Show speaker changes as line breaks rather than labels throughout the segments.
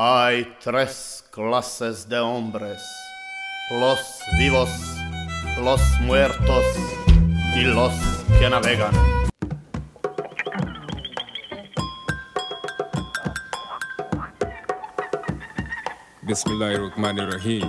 Hay tres clases de hombres, los vivos, los muertos y los que navegan.
Bismillahirrahmanirrahim.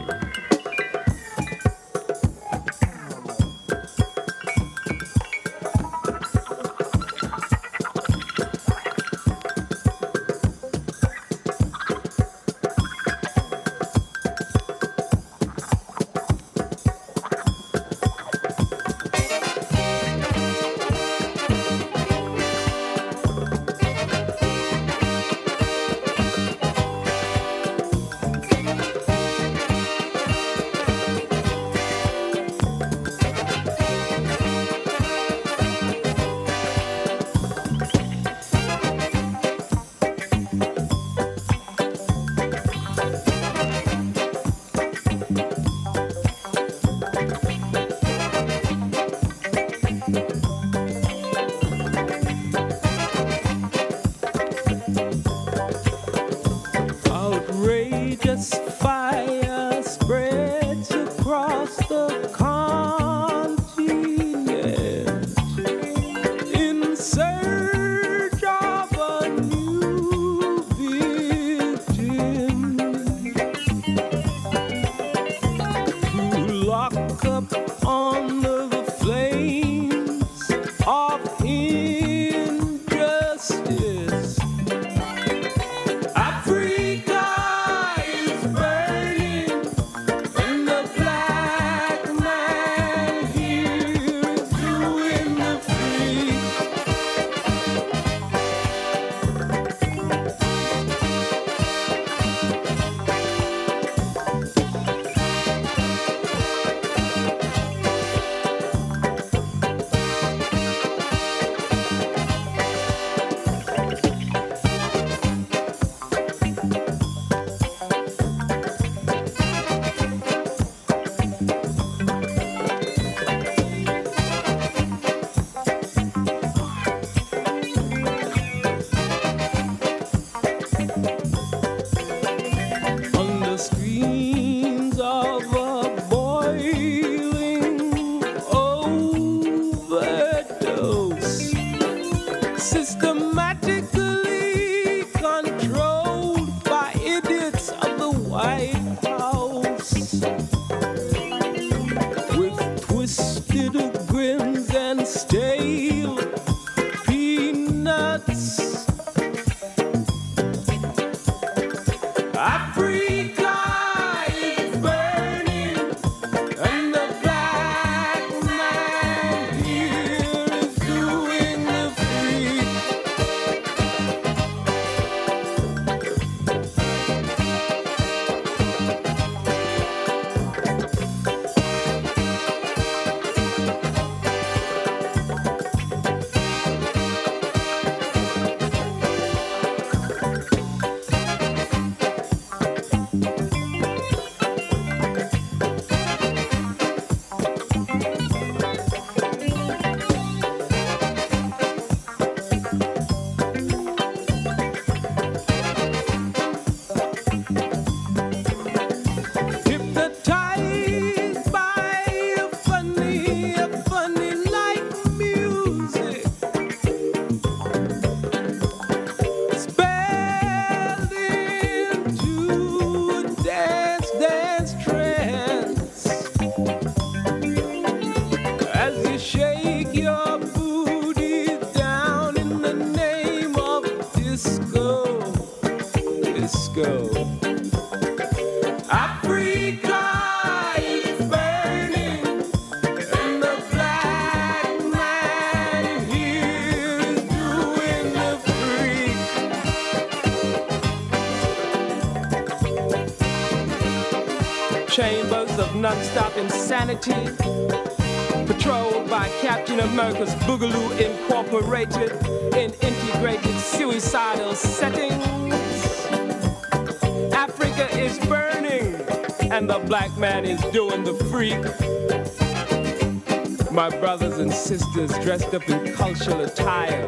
dressed up in cultural attire,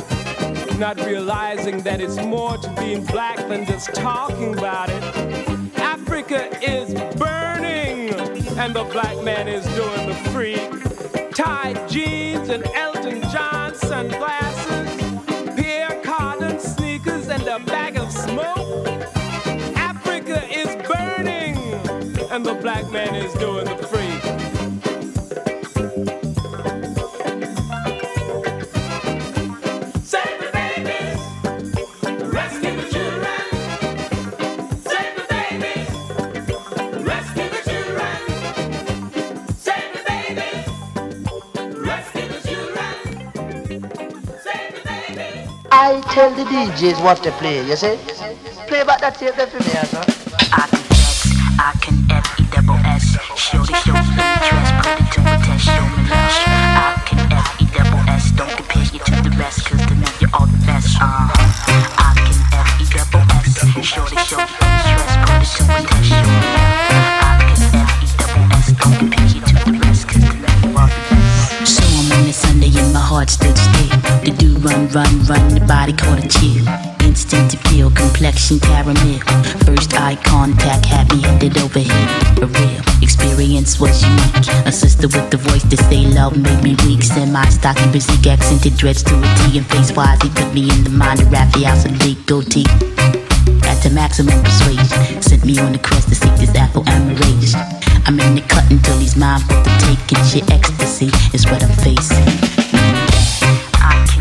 not realizing that it's more to being black than just talking about it. Africa is burning, and the black man is doing the freak. Tight jeans and Elton John sunglasses, Pierre Cardin sneakers, and a bag of smoke. Africa is burning, and the black man is doing the
tell the DJs what to play, you see? Play back that tape for me, sir.
I can F, E double S. Show the show interest, put it to a test, show me love. I can F, E double S, don't compare you to the rest, cause to me you're all the best, uh. I can F, E double S, show the show run, run, run, the body caught a chill. Instant feel, complexion caramel. First eye contact had me headed over here. A real experience was unique. A sister with the voice to say love made me weak. Semi stocky, physique, accented dreads to a T. And face wise, he put me in the mind of and League goatee. At the maximum persuasion, sent me on the quest to seek this apple amarage. I'm in the cut until he's mine for the taking. Shit, ecstasy is what I'm facing. I can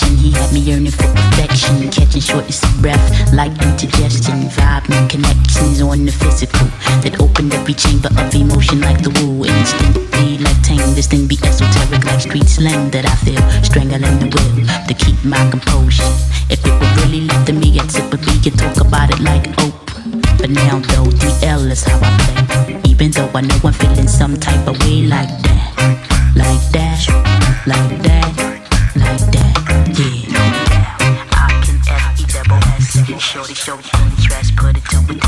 he had me yearning for perfection, catching shortness of breath like indigestion, vibing connections on the physical that opened every chamber of emotion like the woo. Instantly like tame, this thing be esoteric like street slang that I feel strangling the will to keep my composure. If it were really left to me, I'd sit with and talk about it like an open. But now though, DL is how I play. Even though I know I'm feeling some type of way like that, like that, like that, like that, Shorty show the interest, put it to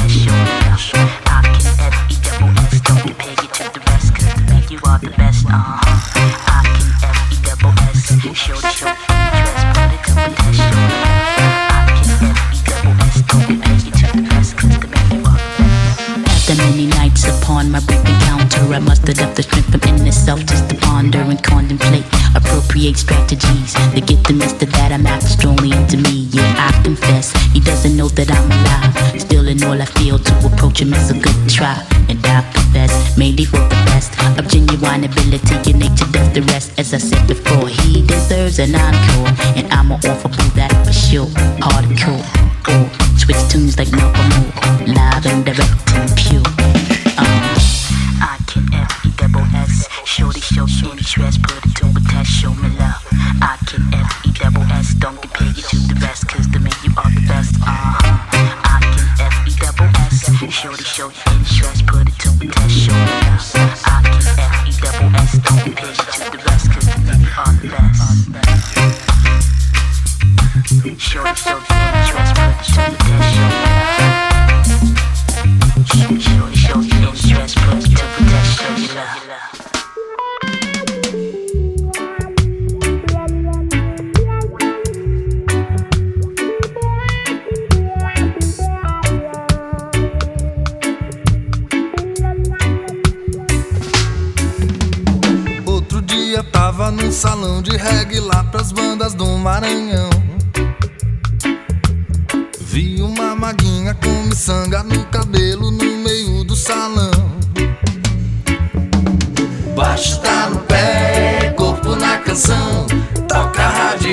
I said before. He deserves an encore, and I'ma offer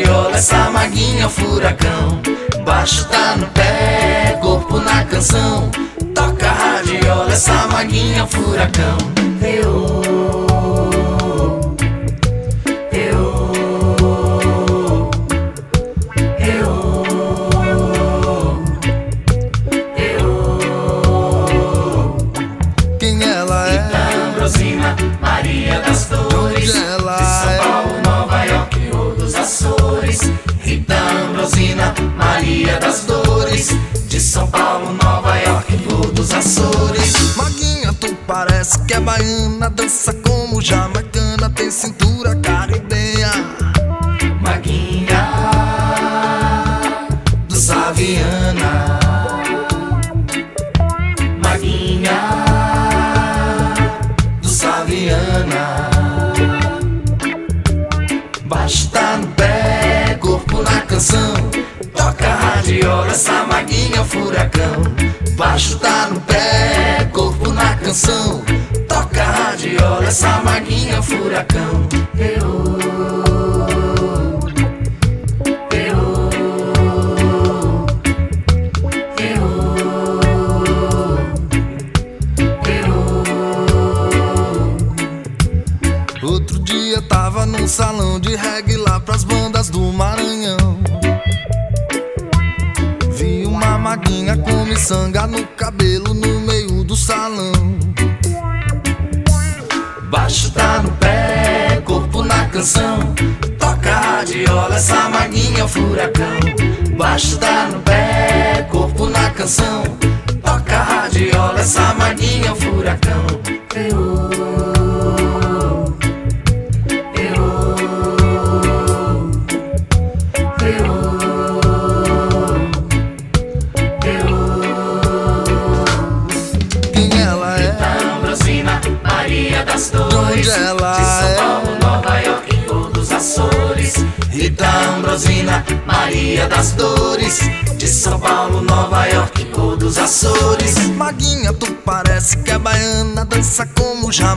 a
radiola, essa maguinha é um furacão. Baixo tá no pé, corpo na canção. Toca radiola, essa maguinha é um furacão. Eu
São Paulo, Nova York, todos dos Açores. Maguinha, tu
parece que é baiana, dança como jamaicana, tem cintura caribenha.
Maguinha, do Saviana. Maguinha, do Saviana.
Basta no pé, corpo na canção. Olha essa maguinha é furacão. Baixo tá no pé, corpo na canção. Toca a radiola, samaguinha é um furacão. Eu... num salão de reggae miçanga no cabelo no meio do salão. Baixo tá no pé, corpo na canção. Toca a radiola, essa maguinha é o furacão. Baixo tá no pé, corpo na canção. Toca a radiola, essa maguinha é o furacão.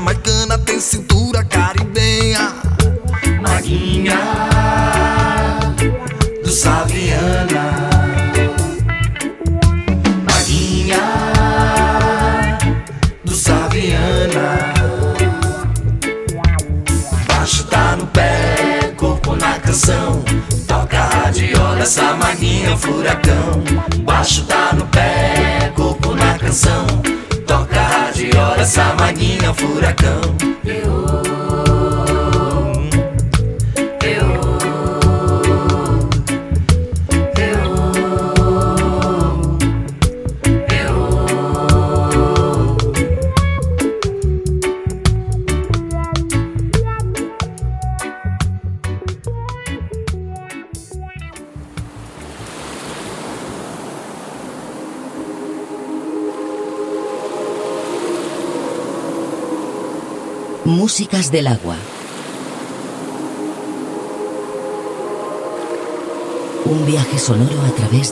my good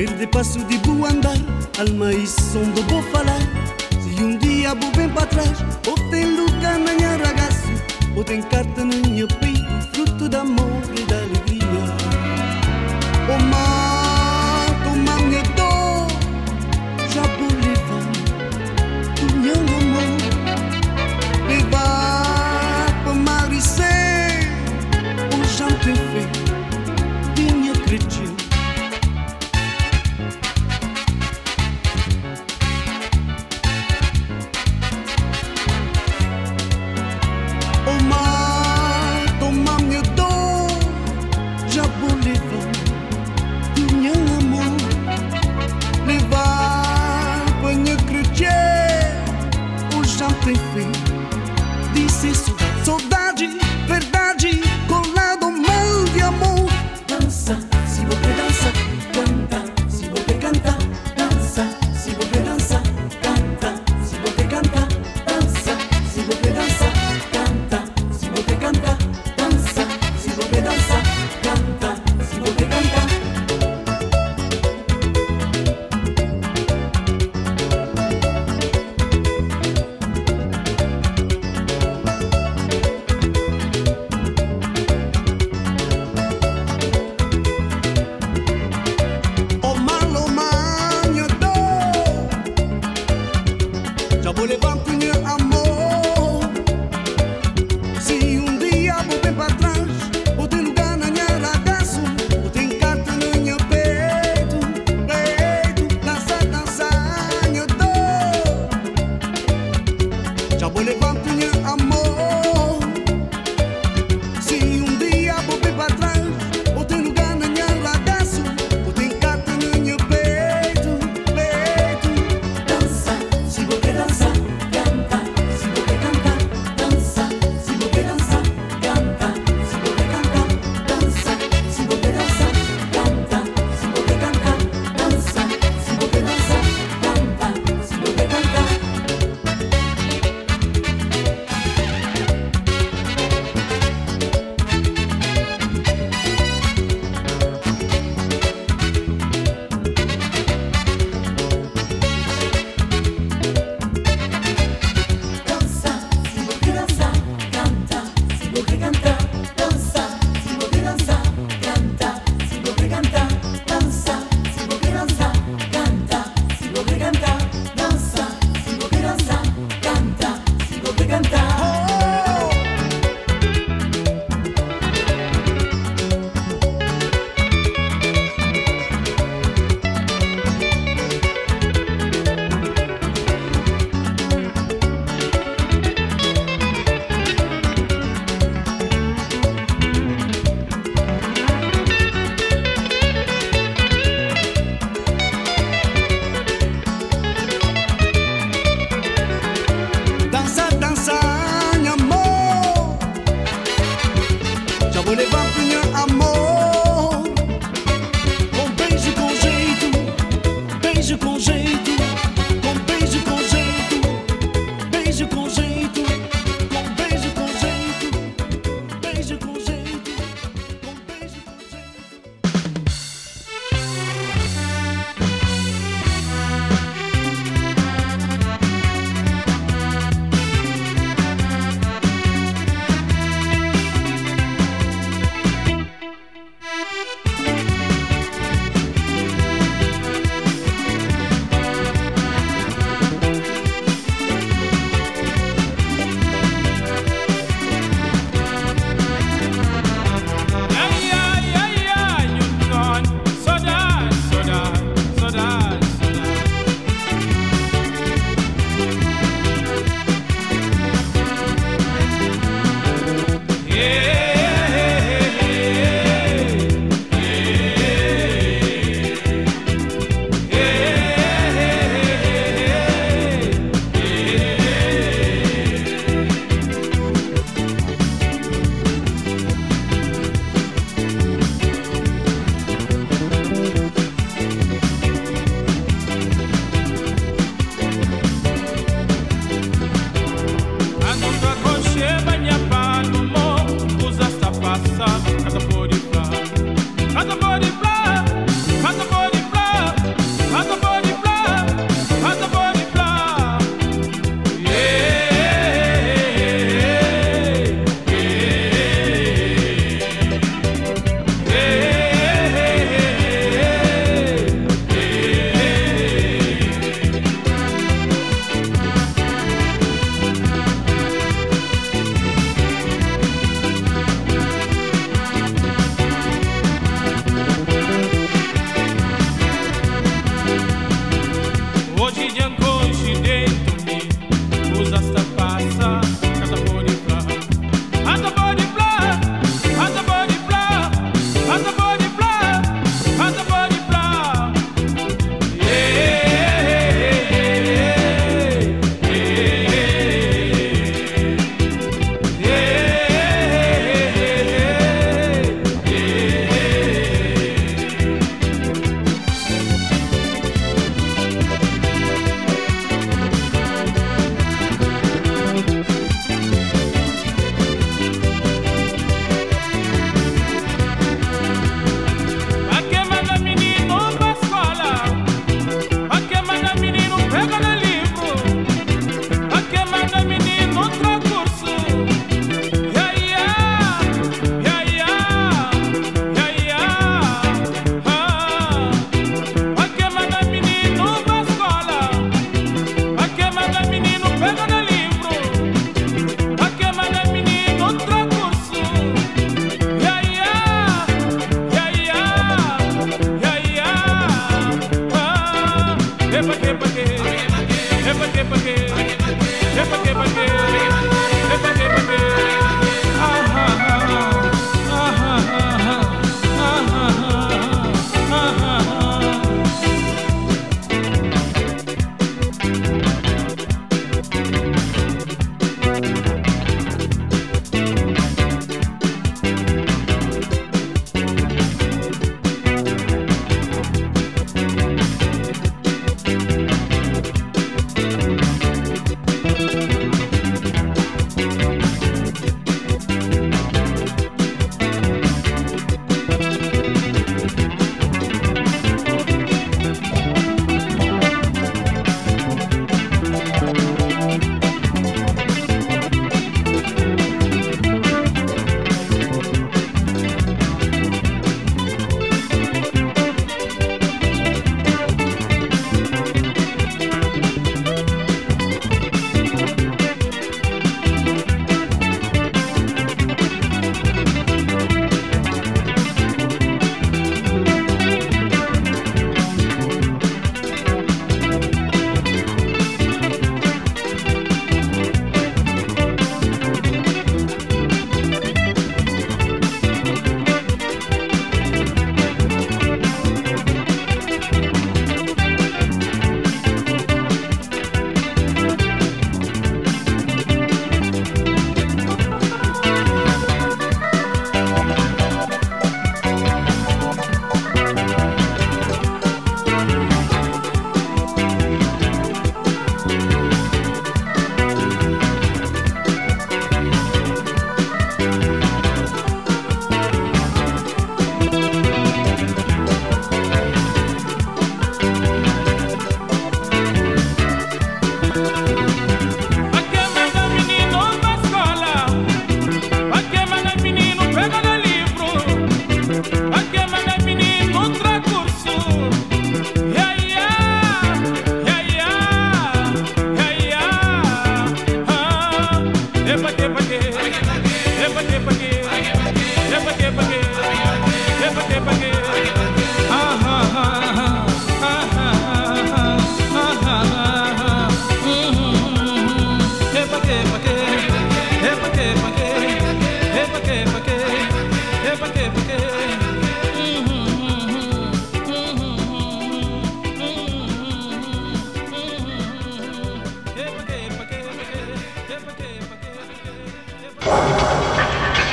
Verde passo de bom andar, alma e som do bom falar. Se um dia vou bem para trás, ou tem lugar na minha ragaço, ou tem carta no meu peito, fruto da amor da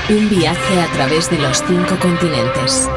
Un viaje a través de los cinco continentes.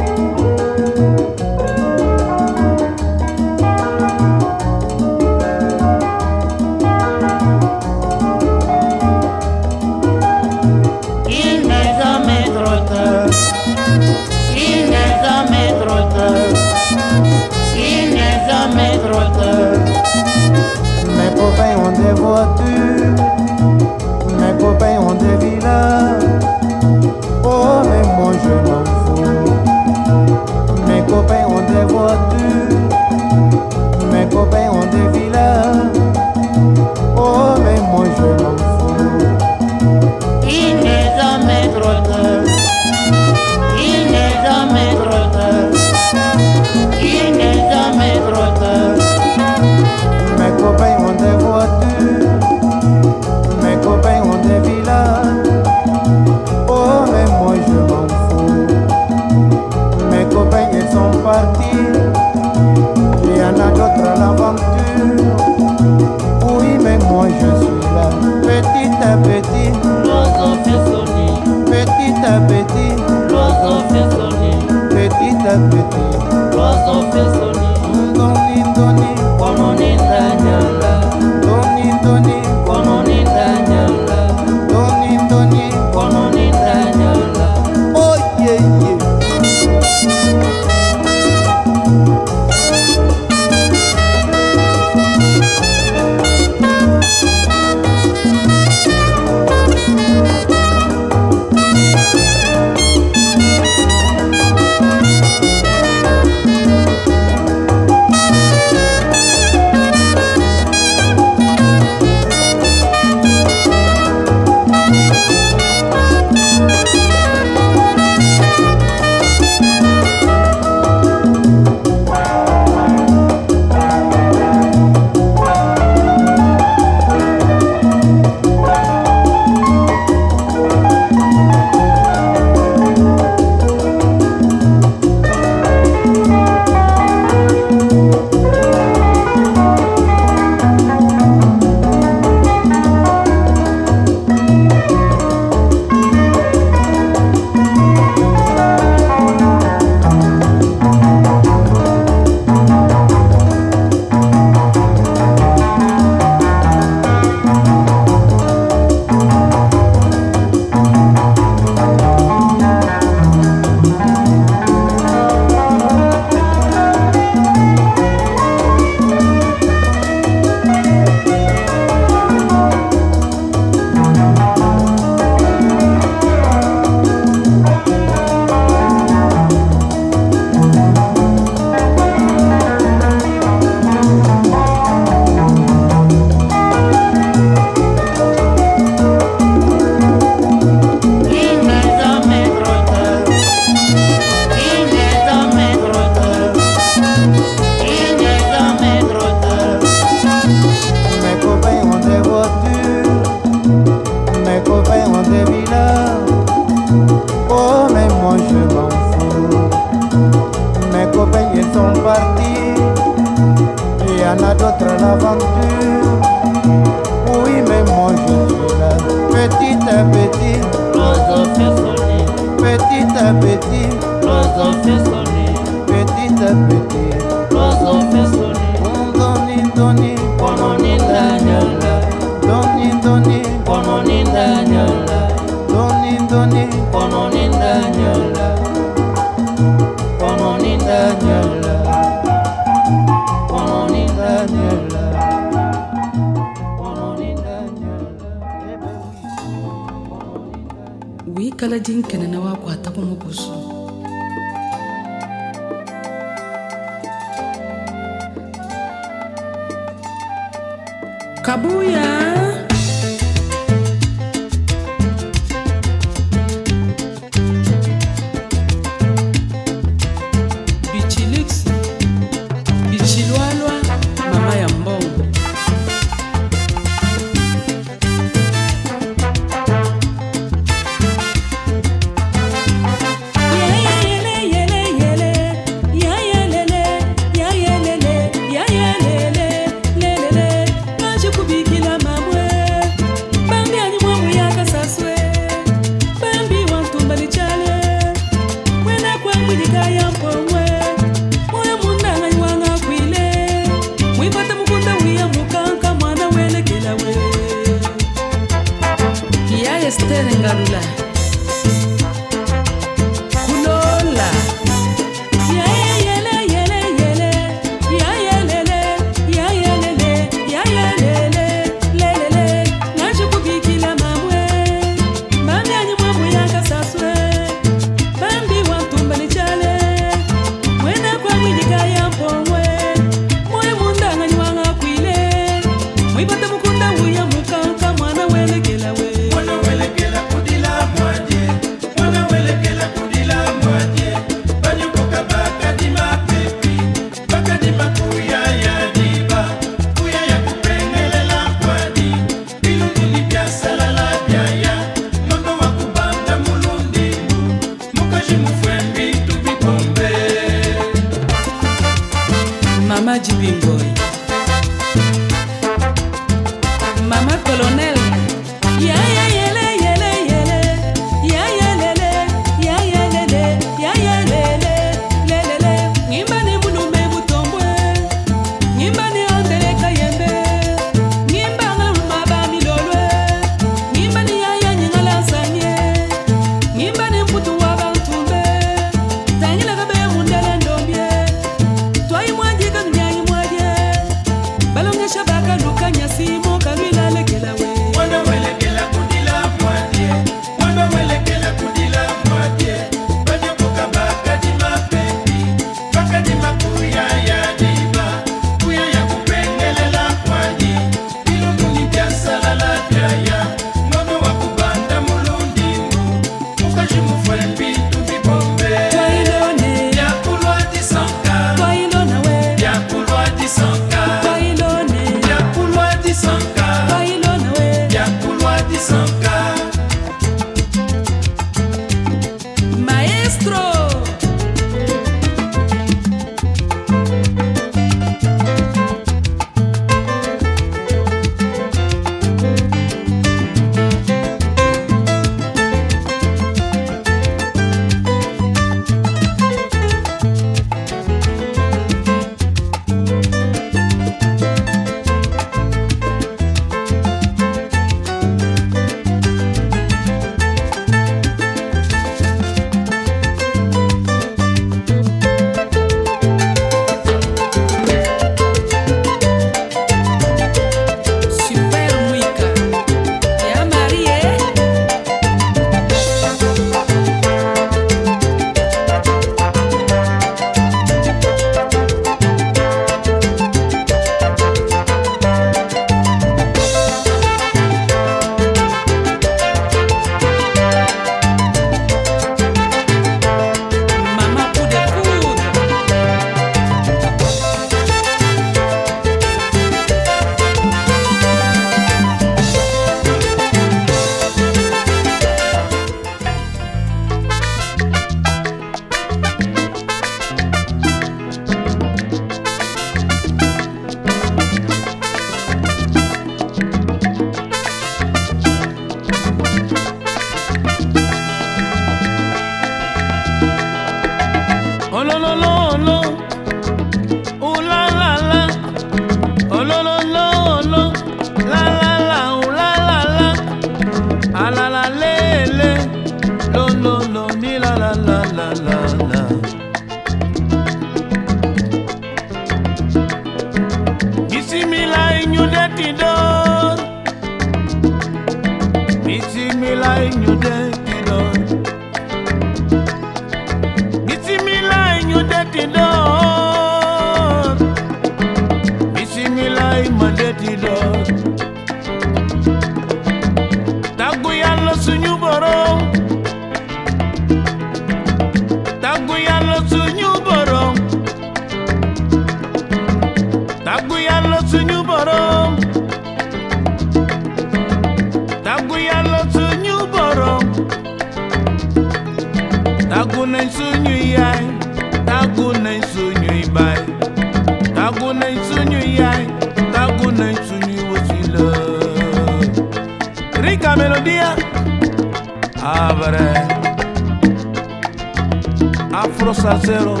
otros salseros,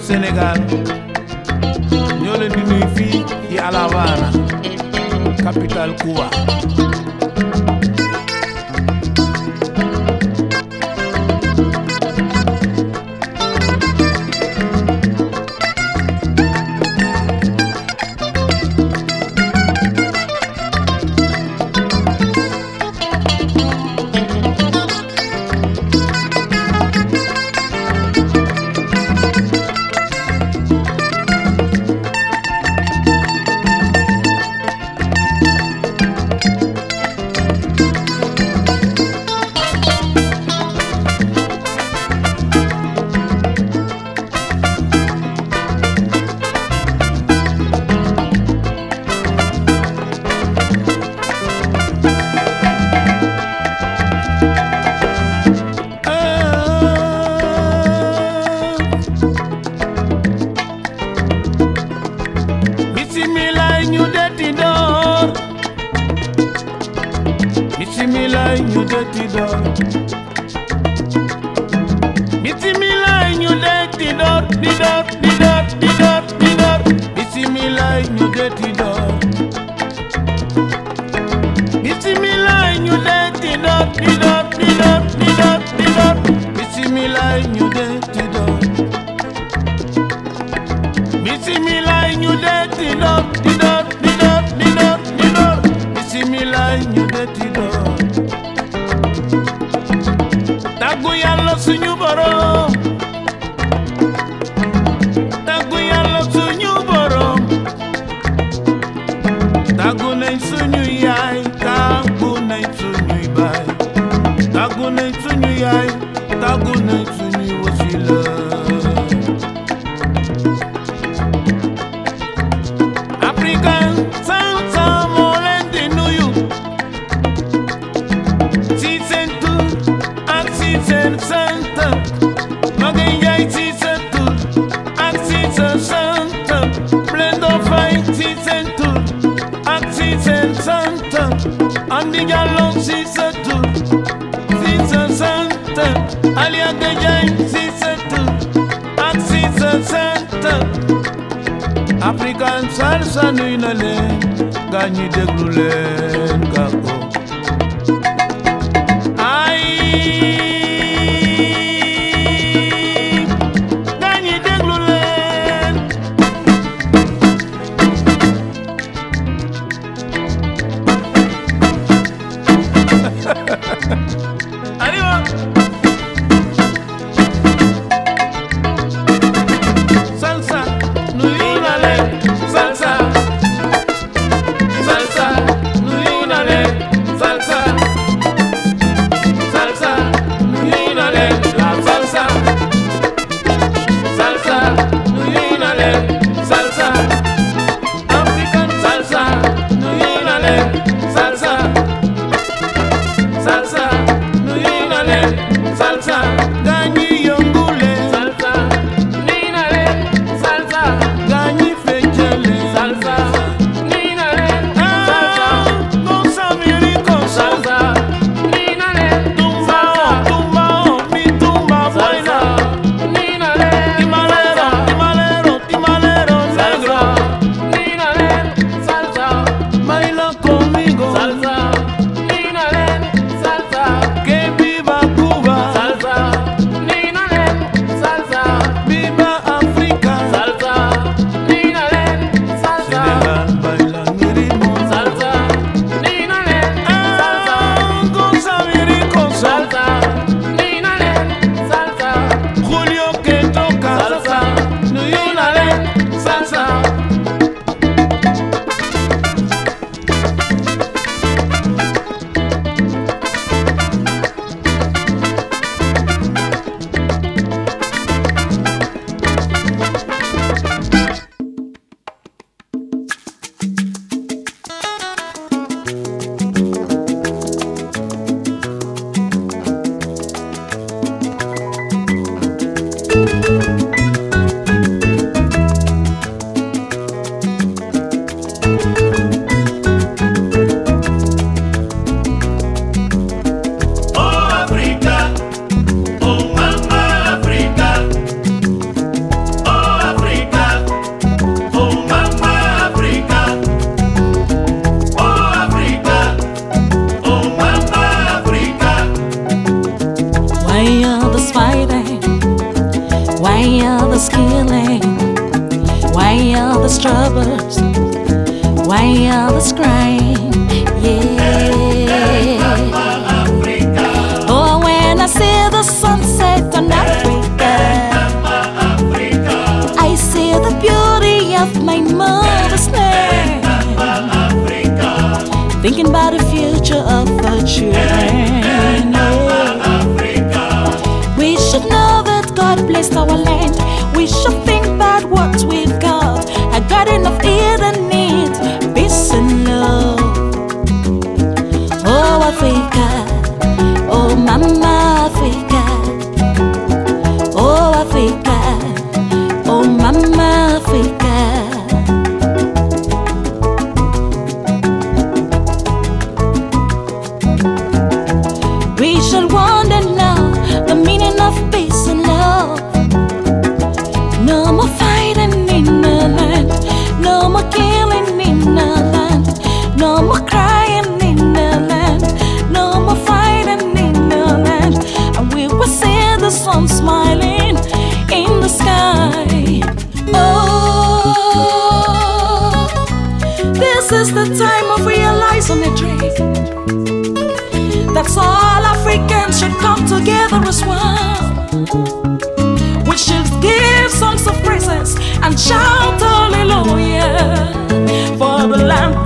Senegal, Yo le y a
La Habana, capital Cuba. aliaga jai sisatu aksisa santa african sarsa nuinale ganyi deglulen kako
blacks, all Africans should come together as one. We should give songs of praises and shout hallelujah for the land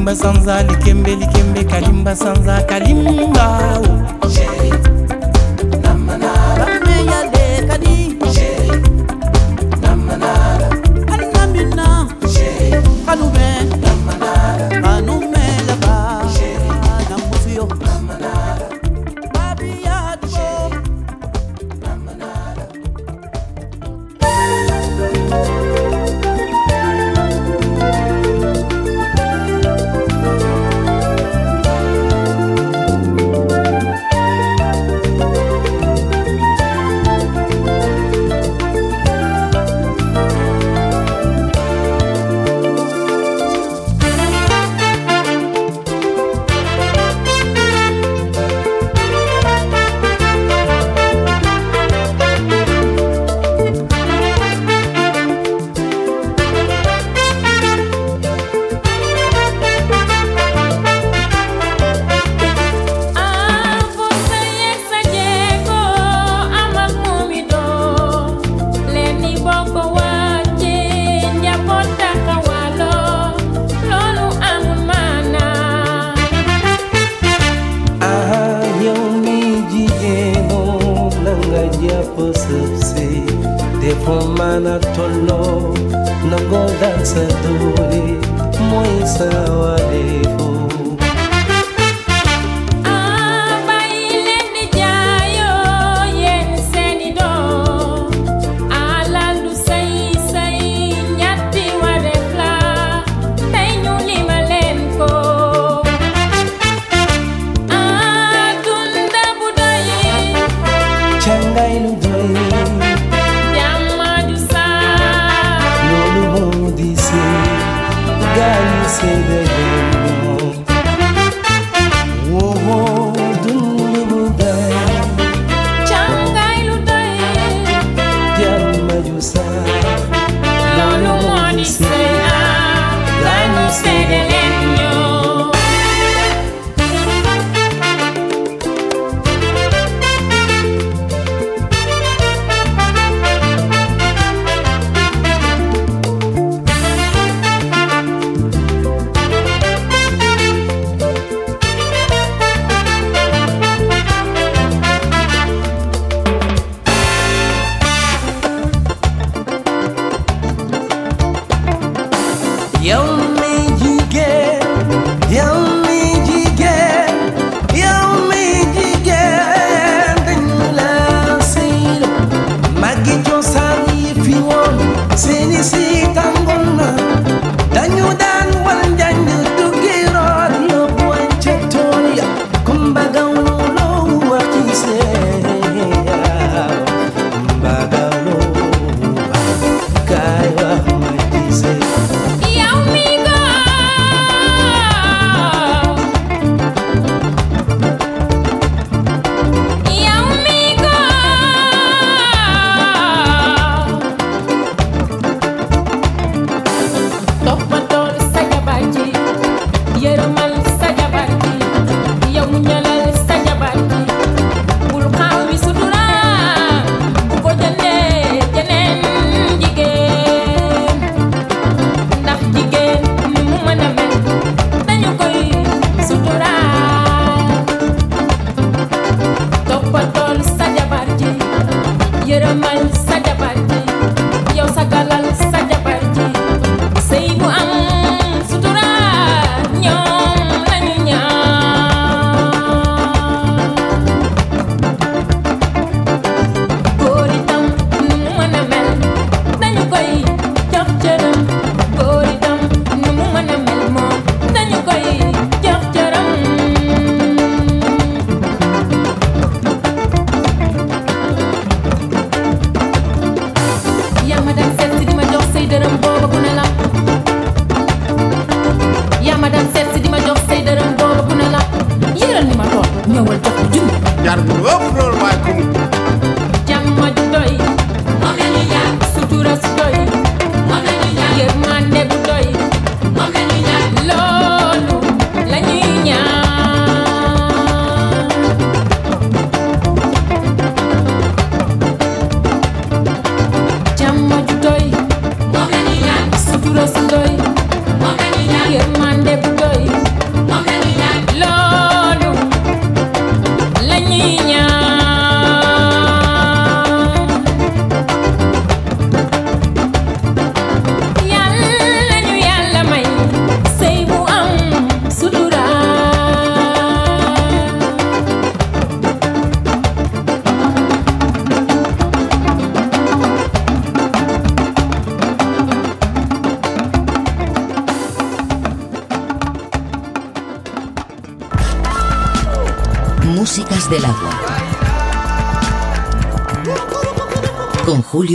kalimba sanza likembe likembe kalimba sanza kalimba
oh. Chéri, Alubé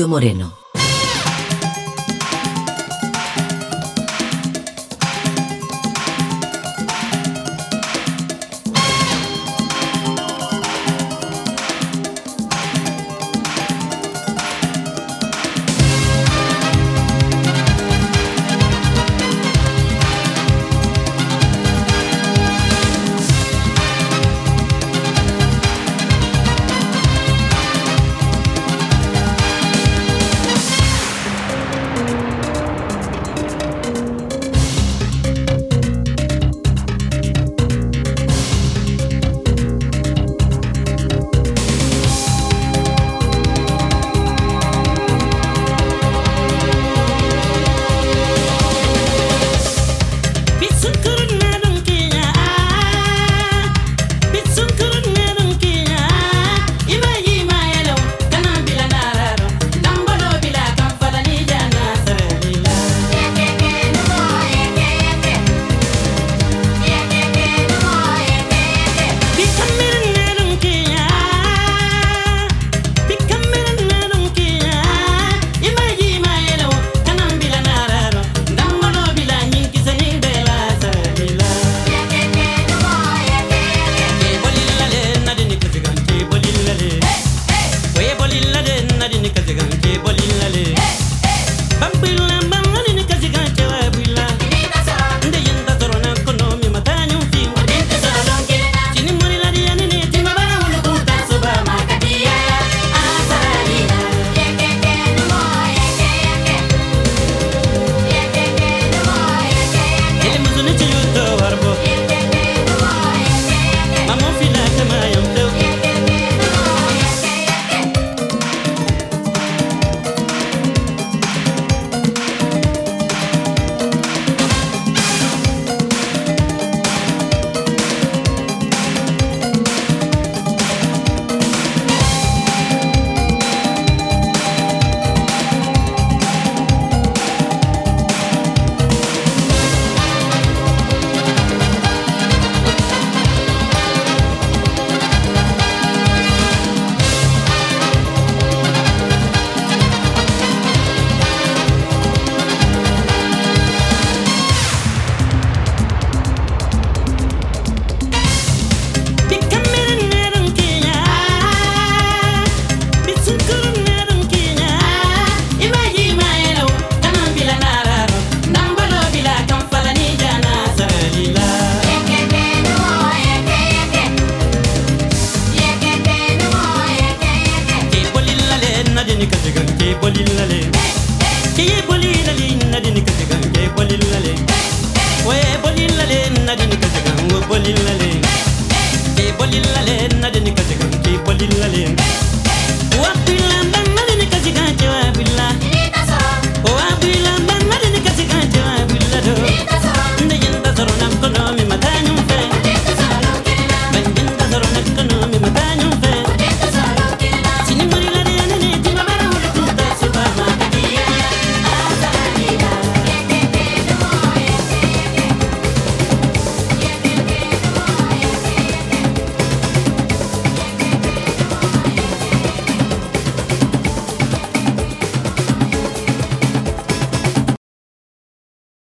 Moreno.